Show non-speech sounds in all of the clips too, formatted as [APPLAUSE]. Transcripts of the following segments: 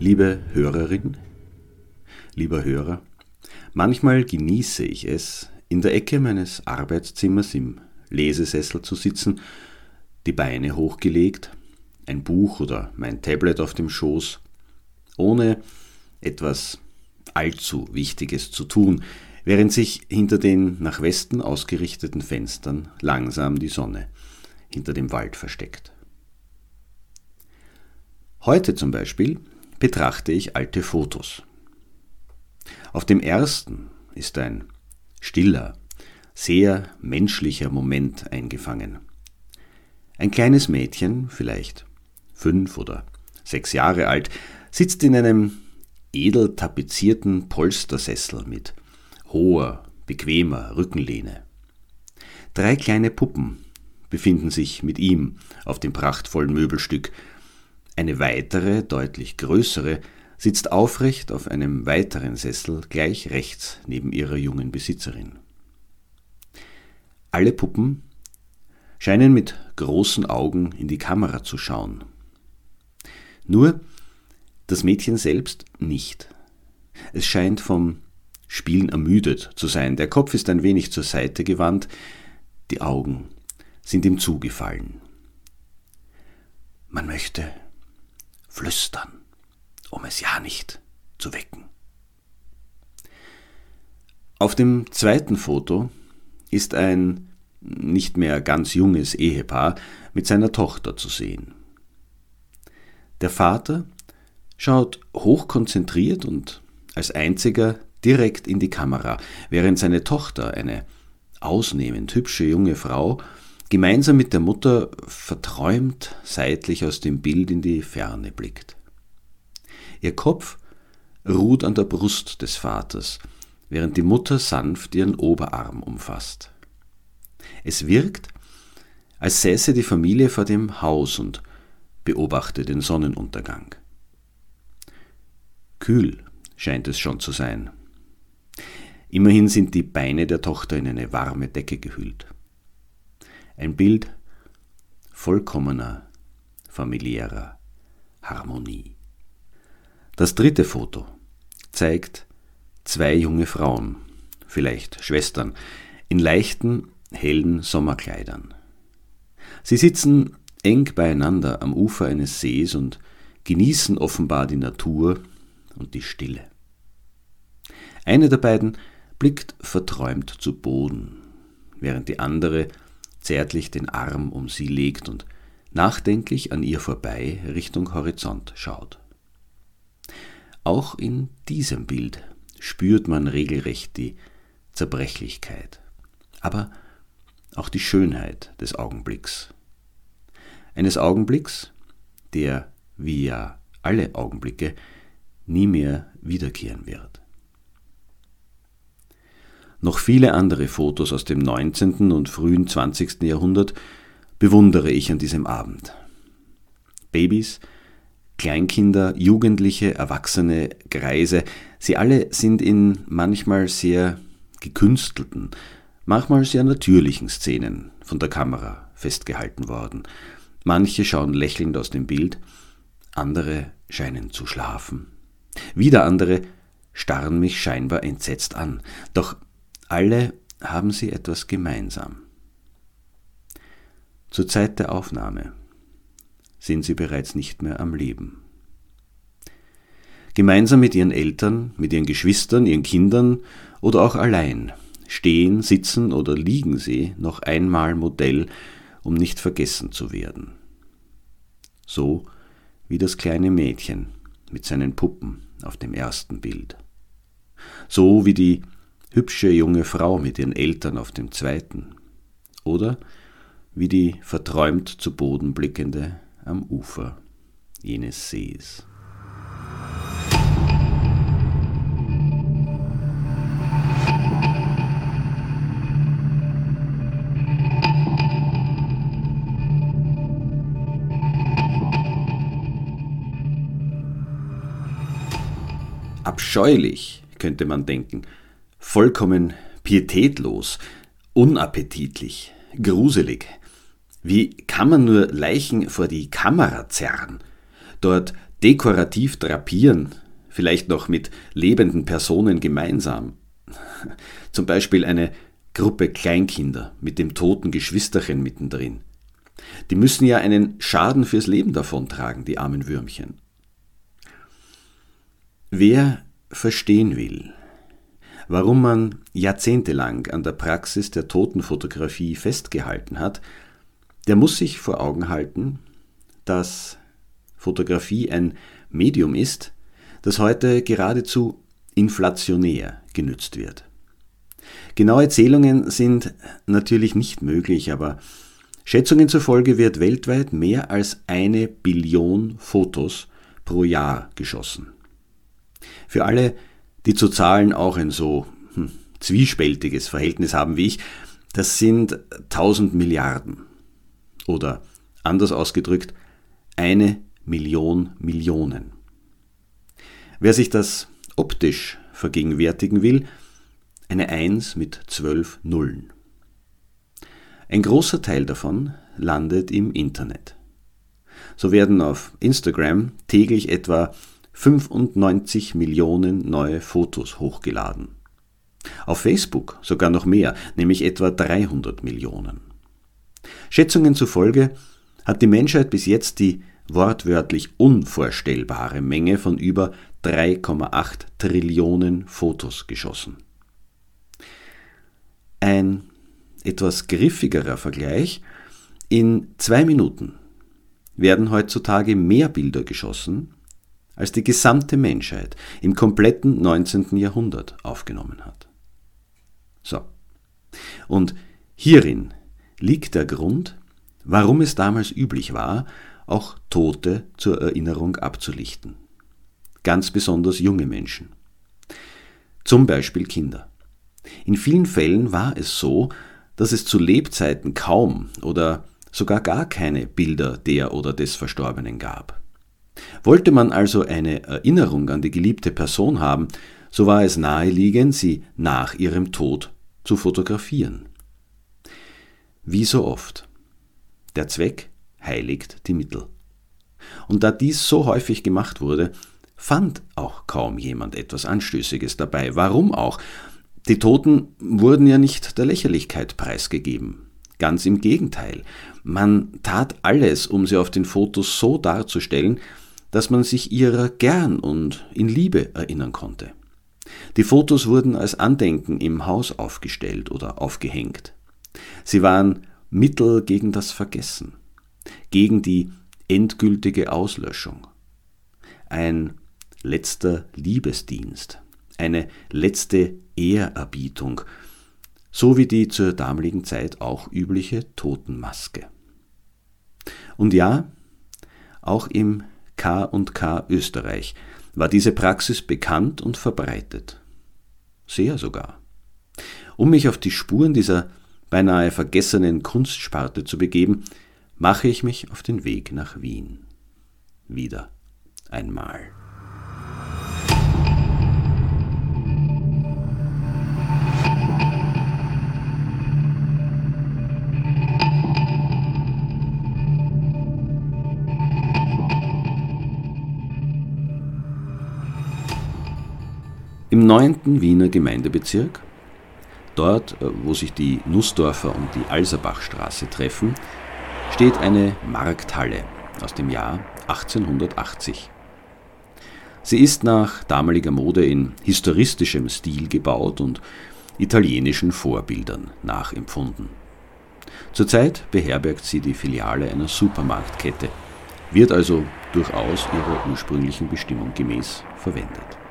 Liebe Hörerin, lieber Hörer, manchmal genieße ich es, in der Ecke meines Arbeitszimmers im Lesesessel zu sitzen, die Beine hochgelegt, ein Buch oder mein Tablet auf dem Schoß, ohne etwas allzu Wichtiges zu tun, während sich hinter den nach Westen ausgerichteten Fenstern langsam die Sonne hinter dem Wald versteckt. Heute zum Beispiel betrachte ich alte Fotos. Auf dem ersten ist ein stiller, sehr menschlicher Moment eingefangen. Ein kleines Mädchen, vielleicht fünf oder sechs Jahre alt, sitzt in einem edel tapezierten Polstersessel mit hoher, bequemer Rückenlehne. Drei kleine Puppen befinden sich mit ihm auf dem prachtvollen Möbelstück, eine weitere, deutlich größere, sitzt aufrecht auf einem weiteren Sessel gleich rechts neben ihrer jungen Besitzerin. Alle Puppen scheinen mit großen Augen in die Kamera zu schauen. Nur das Mädchen selbst nicht. Es scheint vom Spielen ermüdet zu sein. Der Kopf ist ein wenig zur Seite gewandt, die Augen sind ihm zugefallen. Man möchte flüstern, um es ja nicht zu wecken. Auf dem zweiten Foto ist ein nicht mehr ganz junges Ehepaar mit seiner Tochter zu sehen. Der Vater schaut hochkonzentriert und als einziger direkt in die Kamera, während seine Tochter, eine ausnehmend hübsche junge Frau, gemeinsam mit der Mutter verträumt seitlich aus dem Bild in die Ferne blickt. Ihr Kopf ruht an der Brust des Vaters, während die Mutter sanft ihren Oberarm umfasst. Es wirkt, als säße die Familie vor dem Haus und beobachte den Sonnenuntergang. Kühl scheint es schon zu sein. Immerhin sind die Beine der Tochter in eine warme Decke gehüllt. Ein Bild vollkommener, familiärer Harmonie. Das dritte Foto zeigt zwei junge Frauen, vielleicht Schwestern, in leichten, hellen Sommerkleidern. Sie sitzen eng beieinander am Ufer eines Sees und genießen offenbar die Natur und die Stille. Eine der beiden blickt verträumt zu Boden, während die andere zärtlich den Arm um sie legt und nachdenklich an ihr vorbei Richtung Horizont schaut. Auch in diesem Bild spürt man regelrecht die Zerbrechlichkeit, aber auch die Schönheit des Augenblicks. Eines Augenblicks, der, wie ja alle Augenblicke, nie mehr wiederkehren wird. Noch viele andere Fotos aus dem 19. und frühen 20. Jahrhundert bewundere ich an diesem Abend. Babys, Kleinkinder, Jugendliche, Erwachsene, Greise, sie alle sind in manchmal sehr gekünstelten, manchmal sehr natürlichen Szenen von der Kamera festgehalten worden. Manche schauen lächelnd aus dem Bild, andere scheinen zu schlafen. Wieder andere starren mich scheinbar entsetzt an. Doch alle haben sie etwas gemeinsam. Zur Zeit der Aufnahme sind sie bereits nicht mehr am Leben. Gemeinsam mit ihren Eltern, mit ihren Geschwistern, ihren Kindern oder auch allein stehen, sitzen oder liegen sie noch einmal Modell, um nicht vergessen zu werden. So wie das kleine Mädchen mit seinen Puppen auf dem ersten Bild. So wie die hübsche junge Frau mit ihren Eltern auf dem zweiten. Oder wie die verträumt zu Boden blickende am Ufer jenes Sees. Abscheulich, könnte man denken, vollkommen pietätlos, unappetitlich, gruselig. Wie kann man nur Leichen vor die Kamera zerren, dort dekorativ drapieren, vielleicht noch mit lebenden Personen gemeinsam? [LAUGHS] Zum Beispiel eine Gruppe Kleinkinder mit dem toten Geschwisterchen mittendrin. Die müssen ja einen Schaden fürs Leben davontragen, die armen Würmchen. Wer verstehen will, warum man jahrzehntelang an der Praxis der Totenfotografie festgehalten hat, der muss sich vor Augen halten, dass Fotografie ein Medium ist, das heute geradezu inflationär genützt wird. Genaue Zählungen sind natürlich nicht möglich, aber Schätzungen zufolge wird weltweit mehr als eine Billion Fotos pro Jahr geschossen. Für alle, die zu Zahlen auch ein so hm, zwiespältiges Verhältnis haben wie ich, das sind 1000 Milliarden. Oder anders ausgedrückt, eine Million Millionen. Wer sich das optisch vergegenwärtigen will, eine 1 mit 12 Nullen. Ein großer Teil davon landet im Internet. So werden auf Instagram täglich etwa 95 Millionen neue Fotos hochgeladen. Auf Facebook sogar noch mehr, nämlich etwa 300 Millionen. Schätzungen zufolge hat die Menschheit bis jetzt die wortwörtlich unvorstellbare Menge von über 3,8 Trillionen Fotos geschossen. Ein etwas griffigerer Vergleich, in zwei Minuten werden heutzutage mehr Bilder geschossen als die gesamte Menschheit im kompletten 19. Jahrhundert aufgenommen hat. So. Und hierin liegt der Grund, warum es damals üblich war, auch Tote zur Erinnerung abzulichten. Ganz besonders junge Menschen. Zum Beispiel Kinder. In vielen Fällen war es so, dass es zu Lebzeiten kaum oder sogar gar keine Bilder der oder des Verstorbenen gab. Wollte man also eine Erinnerung an die geliebte Person haben, so war es naheliegend, sie nach ihrem Tod zu fotografieren. Wie so oft. Der Zweck heiligt die Mittel. Und da dies so häufig gemacht wurde, fand auch kaum jemand etwas Anstößiges dabei. Warum auch? Die Toten wurden ja nicht der Lächerlichkeit preisgegeben. Ganz im Gegenteil. Man tat alles, um sie auf den Fotos so darzustellen, dass man sich ihrer gern und in Liebe erinnern konnte. Die Fotos wurden als Andenken im Haus aufgestellt oder aufgehängt. Sie waren Mittel gegen das Vergessen, gegen die endgültige Auslöschung. Ein letzter Liebesdienst, eine letzte Ehrerbietung, so wie die zur damaligen Zeit auch übliche Totenmaske. Und ja, auch im K&K Österreich war diese Praxis bekannt und verbreitet. Sehr sogar. Um mich auf die Spuren dieser beinahe vergessenen Kunstsparte zu begeben, mache ich mich auf den Weg nach Wien. Wieder einmal. Im 9. Wiener Gemeindebezirk, dort äh, wo sich die Nussdorfer und die Alserbachstraße treffen, steht eine Markthalle, aus dem Jahr 1880. Sie ist nach damaliger Mode in historistischem Stil gebaut und italienischen Vorbildern nachempfunden. Zurzeit beherbergt sie die Filiale einer Supermarktkette, wird also durchaus ihrer ursprünglichen Bestimmung gemäß verwendet.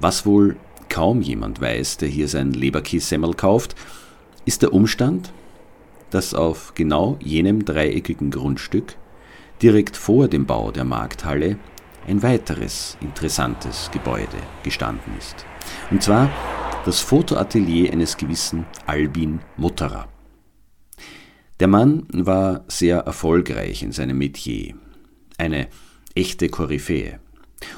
Was wohl kaum jemand weiß, der hier sein Leberkässemmel kauft, ist der Umstand, dass auf genau jenem dreieckigen Grundstück direkt vor dem Bau der Markthalle ein weiteres interessantes Gebäude gestanden ist. Und zwar das Fotoatelier eines gewissen Albin Mutterer. Der Mann war sehr erfolgreich in seinem Metier, eine echte Koryphäe.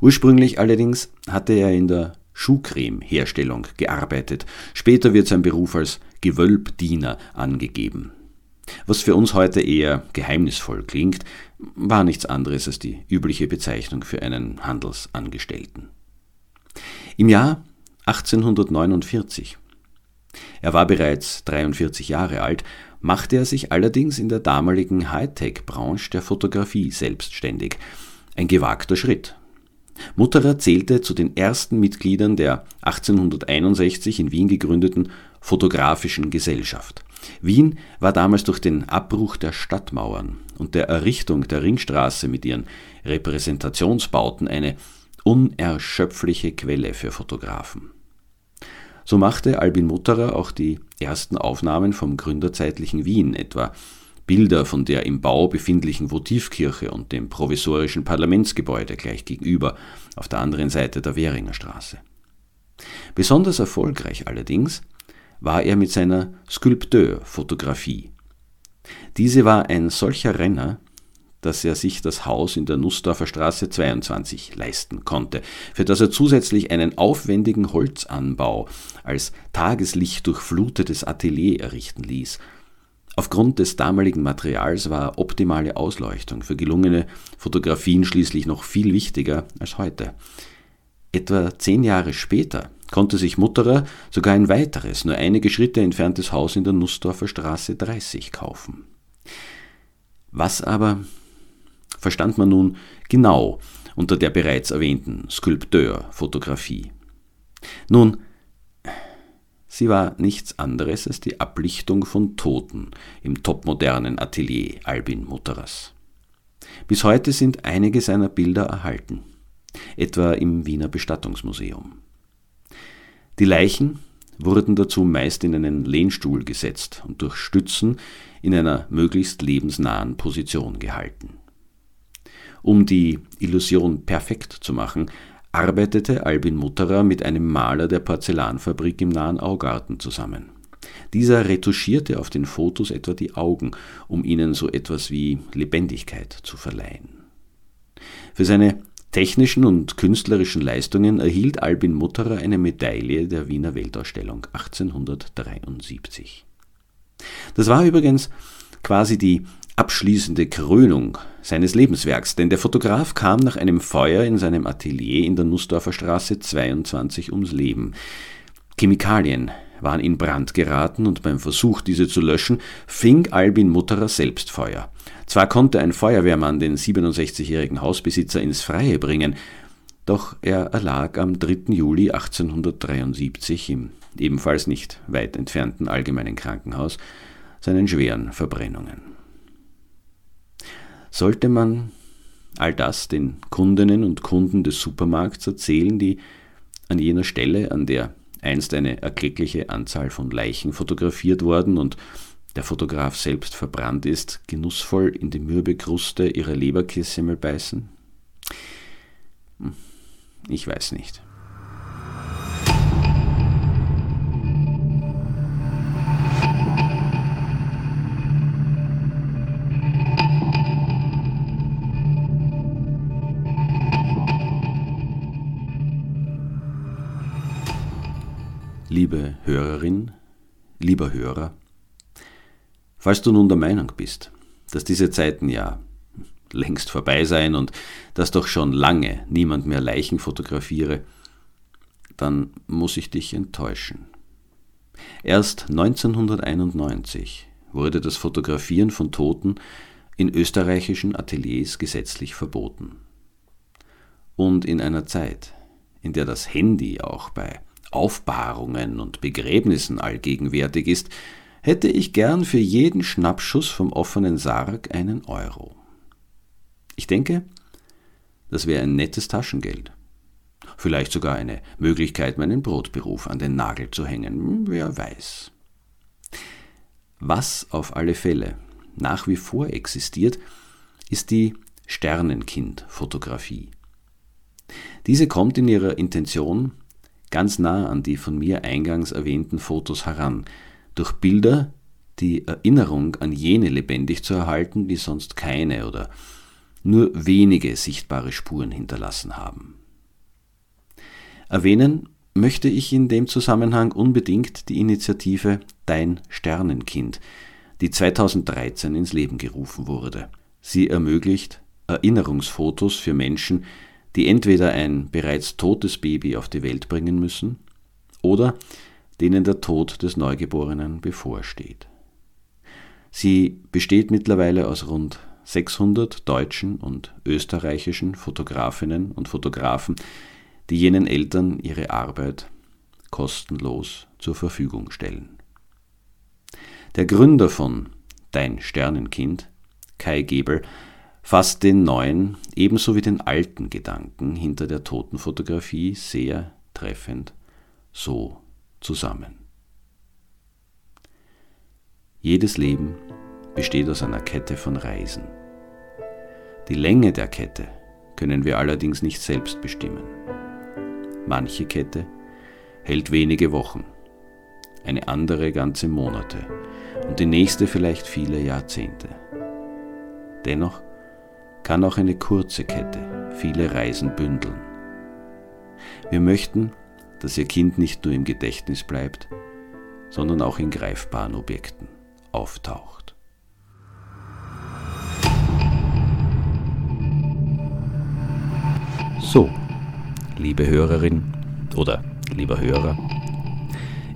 Ursprünglich allerdings hatte er in der Schuhcreme-Herstellung gearbeitet. Später wird sein Beruf als Gewölbdiener angegeben. Was für uns heute eher geheimnisvoll klingt, war nichts anderes als die übliche Bezeichnung für einen Handelsangestellten. Im Jahr 1849, er war bereits 43 Jahre alt, machte er sich allerdings in der damaligen Hightech-Branche der Fotografie selbstständig. Ein gewagter Schritt, Mutterer zählte zu den ersten Mitgliedern der 1861 in Wien gegründeten Fotografischen Gesellschaft. Wien war damals durch den Abbruch der Stadtmauern und der Errichtung der Ringstraße mit ihren Repräsentationsbauten eine unerschöpfliche Quelle für Fotografen. So machte Albin Mutterer auch die ersten Aufnahmen vom gründerzeitlichen Wien, etwa Bilder von der im Bau befindlichen Votivkirche und dem provisorischen Parlamentsgebäude gleich gegenüber, auf der anderen Seite der Währinger Straße. Besonders erfolgreich allerdings war er mit seiner Sculpteur-Fotografie. Diese war ein solcher Renner, dass er sich das Haus in der Nussdorfer Straße 22 leisten konnte, für das er zusätzlich einen aufwendigen Holzanbau als Tageslicht durchflutetes Atelier errichten ließ Aufgrund des damaligen Materials war optimale Ausleuchtung für gelungene Fotografien schließlich noch viel wichtiger als heute. Etwa zehn Jahre später konnte sich Mutterer sogar ein weiteres, nur einige Schritte entferntes Haus in der Nussdorfer Straße 30 kaufen. Was aber verstand man nun genau unter der bereits erwähnten Skulpteurfotografie? Nun, Sie war nichts anderes als die Ablichtung von Toten im topmodernen Atelier Albin Mutterers. Bis heute sind einige seiner Bilder erhalten, etwa im Wiener Bestattungsmuseum. Die Leichen wurden dazu meist in einen Lehnstuhl gesetzt und durch Stützen in einer möglichst lebensnahen Position gehalten. Um die Illusion perfekt zu machen, arbeitete Albin Mutterer mit einem Maler der Porzellanfabrik im nahen Augarten zusammen. Dieser retuschierte auf den Fotos etwa die Augen, um ihnen so etwas wie Lebendigkeit zu verleihen. Für seine technischen und künstlerischen Leistungen erhielt Albin Mutterer eine Medaille der Wiener Weltausstellung 1873. Das war übrigens quasi die abschließende Krönung seines Lebenswerks, denn der Fotograf kam nach einem Feuer in seinem Atelier in der Nussdorfer Straße 22 ums Leben. Chemikalien waren in Brand geraten und beim Versuch, diese zu löschen, fing Albin Mutterer selbst Feuer. Zwar konnte ein Feuerwehrmann den 67-jährigen Hausbesitzer ins Freie bringen, doch er erlag am 3. Juli 1873 im ebenfalls nicht weit entfernten Allgemeinen Krankenhaus seinen schweren Verbrennungen. Sollte man all das den Kundinnen und Kunden des Supermarkts erzählen, die an jener Stelle, an der einst eine erkleckliche Anzahl von Leichen fotografiert worden und der Fotograf selbst verbrannt ist, genussvoll in die mürbe Kruste ihrer Leberkässemmel beißen? Hm, ich weiß nicht. Hörerin, lieber Hörer, falls du nun der Meinung bist, dass diese Zeiten ja längst vorbei seien und dass doch schon lange niemand mehr Leichen fotografiere, dann muss ich dich enttäuschen. Erst 1991 wurde das Fotografieren von Toten in österreichischen Ateliers gesetzlich verboten. Und in einer Zeit, in der das Handy auch bei Aufbahrungen und Begräbnissen allgegenwärtig ist, hätte ich gern für jeden Schnappschuss vom offenen Sarg einen Euro. Ich denke, das wäre ein nettes Taschengeld. Vielleicht sogar eine Möglichkeit, meinen Brotberuf an den Nagel zu hängen, hm, wer weiß. Was auf alle Fälle nach wie vor existiert, ist die Sternenkind-Fotografie. Diese kommt in ihrer Intention ganz nah an die von mir eingangs erwähnten Fotos heran, durch Bilder die Erinnerung an jene lebendig zu erhalten, die sonst keine oder nur wenige sichtbare Spuren hinterlassen haben. Erwähnen möchte ich in dem Zusammenhang unbedingt die Initiative Dein Sternenkind, die 2013 ins Leben gerufen wurde. Sie ermöglicht Erinnerungsfotos für Menschen, die entweder ein bereits totes Baby auf die Welt bringen müssen oder denen der Tod des Neugeborenen bevorsteht. Sie besteht mittlerweile aus rund 600 deutschen und österreichischen Fotografinnen und Fotografen, die jenen Eltern ihre Arbeit kostenlos zur Verfügung stellen. Der Gründer von Dein Sternenkind, Kai Gebel, fasst den neuen ebenso wie den alten Gedanken hinter der Totenfotografie sehr treffend so zusammen. Jedes Leben besteht aus einer Kette von Reisen. Die Länge der Kette können wir allerdings nicht selbst bestimmen. Manche Kette hält wenige Wochen, eine andere ganze Monate und die nächste vielleicht viele Jahrzehnte. Dennoch kann auch eine kurze Kette viele Reisen bündeln. Wir möchten, dass Ihr Kind nicht nur im Gedächtnis bleibt, sondern auch in greifbaren Objekten auftaucht. So, liebe Hörerin oder lieber Hörer,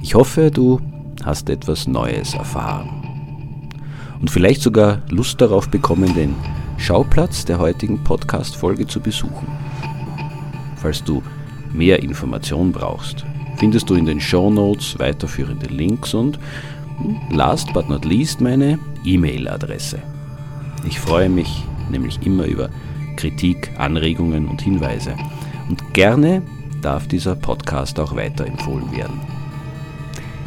ich hoffe, du hast etwas Neues erfahren und vielleicht sogar Lust darauf bekommen, den Schauplatz der heutigen Podcast-Folge zu besuchen. Falls du mehr Informationen brauchst, findest du in den Show Notes weiterführende Links und last but not least meine E-Mail-Adresse. Ich freue mich nämlich immer über Kritik, Anregungen und Hinweise. Und gerne darf dieser Podcast auch weiterempfohlen werden.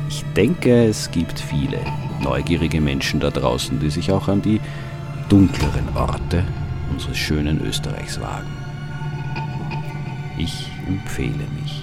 Ich denke, es gibt viele neugierige Menschen da draußen, die sich auch an die dunkleren Orte unseres schönen Österreichs wagen. Ich empfehle mich.